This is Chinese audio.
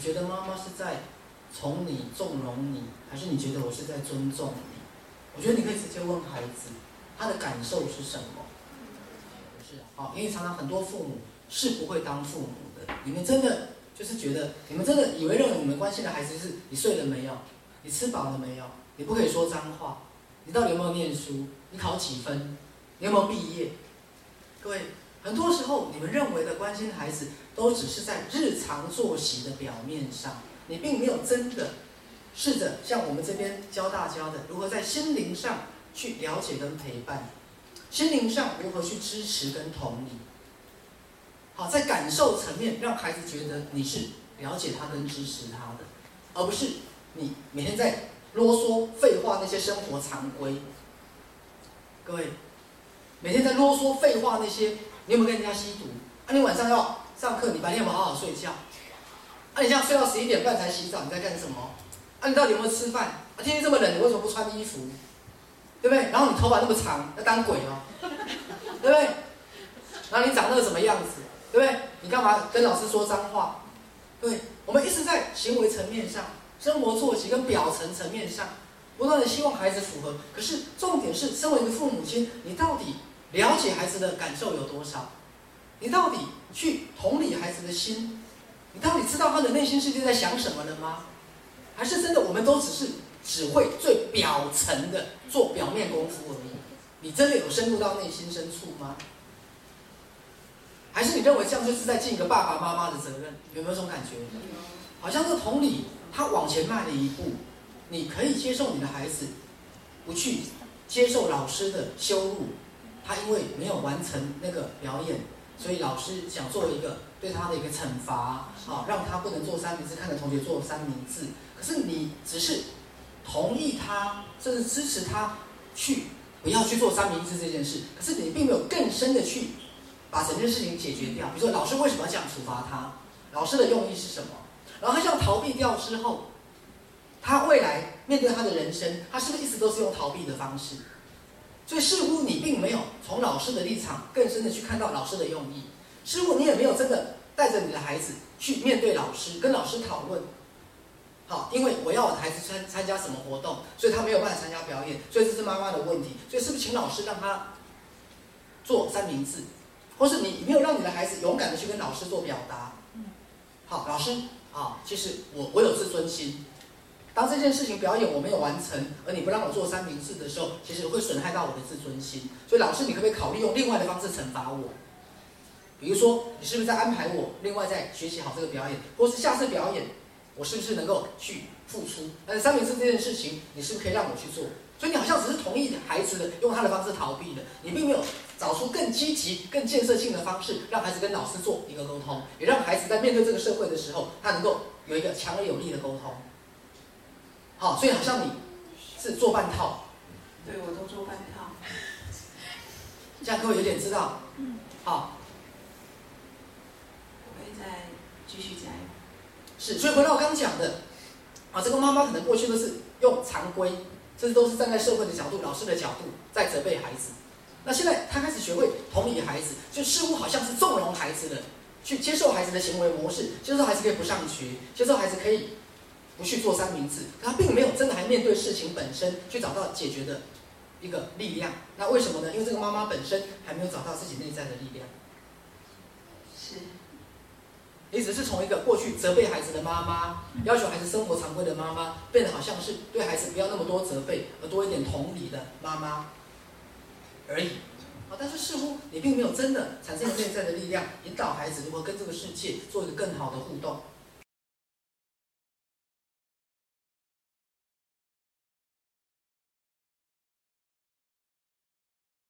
你觉得妈妈是在宠你、纵容你，还是你觉得我是在尊重你？我觉得你可以直接问孩子，他的感受是什么？不是啊，因为常常很多父母是不会当父母的。你们真的就是觉得，你们真的以为认为你们关心的孩子是你睡了没有？你吃饱了没有？你不可以说脏话。你到底有没有念书？你考几分？你有没有毕业？各位，很多时候你们认为的关心孩子，都只是在日常作息的表面上，你并没有真的试着像我们这边教大家的，如何在心灵上去了解跟陪伴，心灵上如何去支持跟同理。好，在感受层面，让孩子觉得你是了解他跟支持他的，而不是你每天在。啰嗦废话那些生活常规，各位，每天在啰嗦废话那些，你有没有跟人家吸毒？啊，你晚上要上课，你白天有没有好好睡觉？啊，你这样睡到十一点半才洗澡，你在干什么？啊，你到底有没有吃饭？啊，天气这么冷，你为什么不穿衣服？对不对？然后你头发那么长，要当鬼哦，对不对？然后你长那个什么样子？对不对？你干嘛跟老师说脏话？对，我们一直在行为层面上。生活作息跟表层层面上，不断的希望孩子符合。可是重点是，身为一个父母亲，你到底了解孩子的感受有多少？你到底去同理孩子的心？你到底知道他的内心世界在想什么了吗？还是真的我们都只是只会最表层的做表面功夫而已？你真的有深入到内心深处吗？还是你认为这样就是在尽一个爸爸妈妈的责任？有没有这种感觉？好像是同理。他往前迈了一步，你可以接受你的孩子不去接受老师的羞辱，他因为没有完成那个表演，所以老师想做一个对他的一个惩罚，好让他不能做三明治，看着同学做三明治。可是你只是同意他，甚至支持他去不要去做三明治这件事，可是你并没有更深的去把整件事情解决掉。比如说老师为什么要这样处罚他？老师的用意是什么？然后他这样逃避掉之后，他未来面对他的人生，他是不是一直都是用逃避的方式？所以似乎你并没有从老师的立场更深的去看到老师的用意，似乎你也没有真的带着你的孩子去面对老师，跟老师讨论。好，因为我要我的孩子参参加什么活动，所以他没有办法参加表演，所以这是妈妈的问题。所以是不是请老师让他做三明治，或是你没有让你的孩子勇敢的去跟老师做表达？好，老师。啊，其实我我有自尊心。当这件事情表演我没有完成，而你不让我做三明治的时候，其实会损害到我的自尊心。所以老师，你可不可以考虑用另外的方式惩罚我？比如说，你是不是在安排我另外再学习好这个表演，或是下次表演我是不是能够去付出？但是三明治这件事情，你是不是可以让我去做？所以你好像只是同意孩子的用他的方式逃避的，你并没有找出更积极、更建设性的方式，让孩子跟老师做一个沟通，也让孩子在面对这个社会的时候，他能够有一个强而有力的沟通。好，所以好像你是做半套。对，我都做半套。这样各位有点知道。嗯。好。我会再继续加油。是，所以回到我刚讲的，啊，这个妈妈可能过去都是用常规。这都是站在社会的角度、老师的角度在责备孩子。那现在他开始学会同理孩子，就似乎好像是纵容孩子的，去接受孩子的行为模式，接受孩子可以不上学，接受孩子可以不去做三明治。他并没有真的还面对事情本身去找到解决的一个力量。那为什么呢？因为这个妈妈本身还没有找到自己内在的力量。是你只是从一个过去责备孩子的妈妈，要求孩子生活常规的妈妈，变得好像是对孩子不要那么多责备，而多一点同理的妈妈而已。啊，但是似乎你并没有真的产生内在的力量，引导孩子如何跟这个世界做一个更好的互动。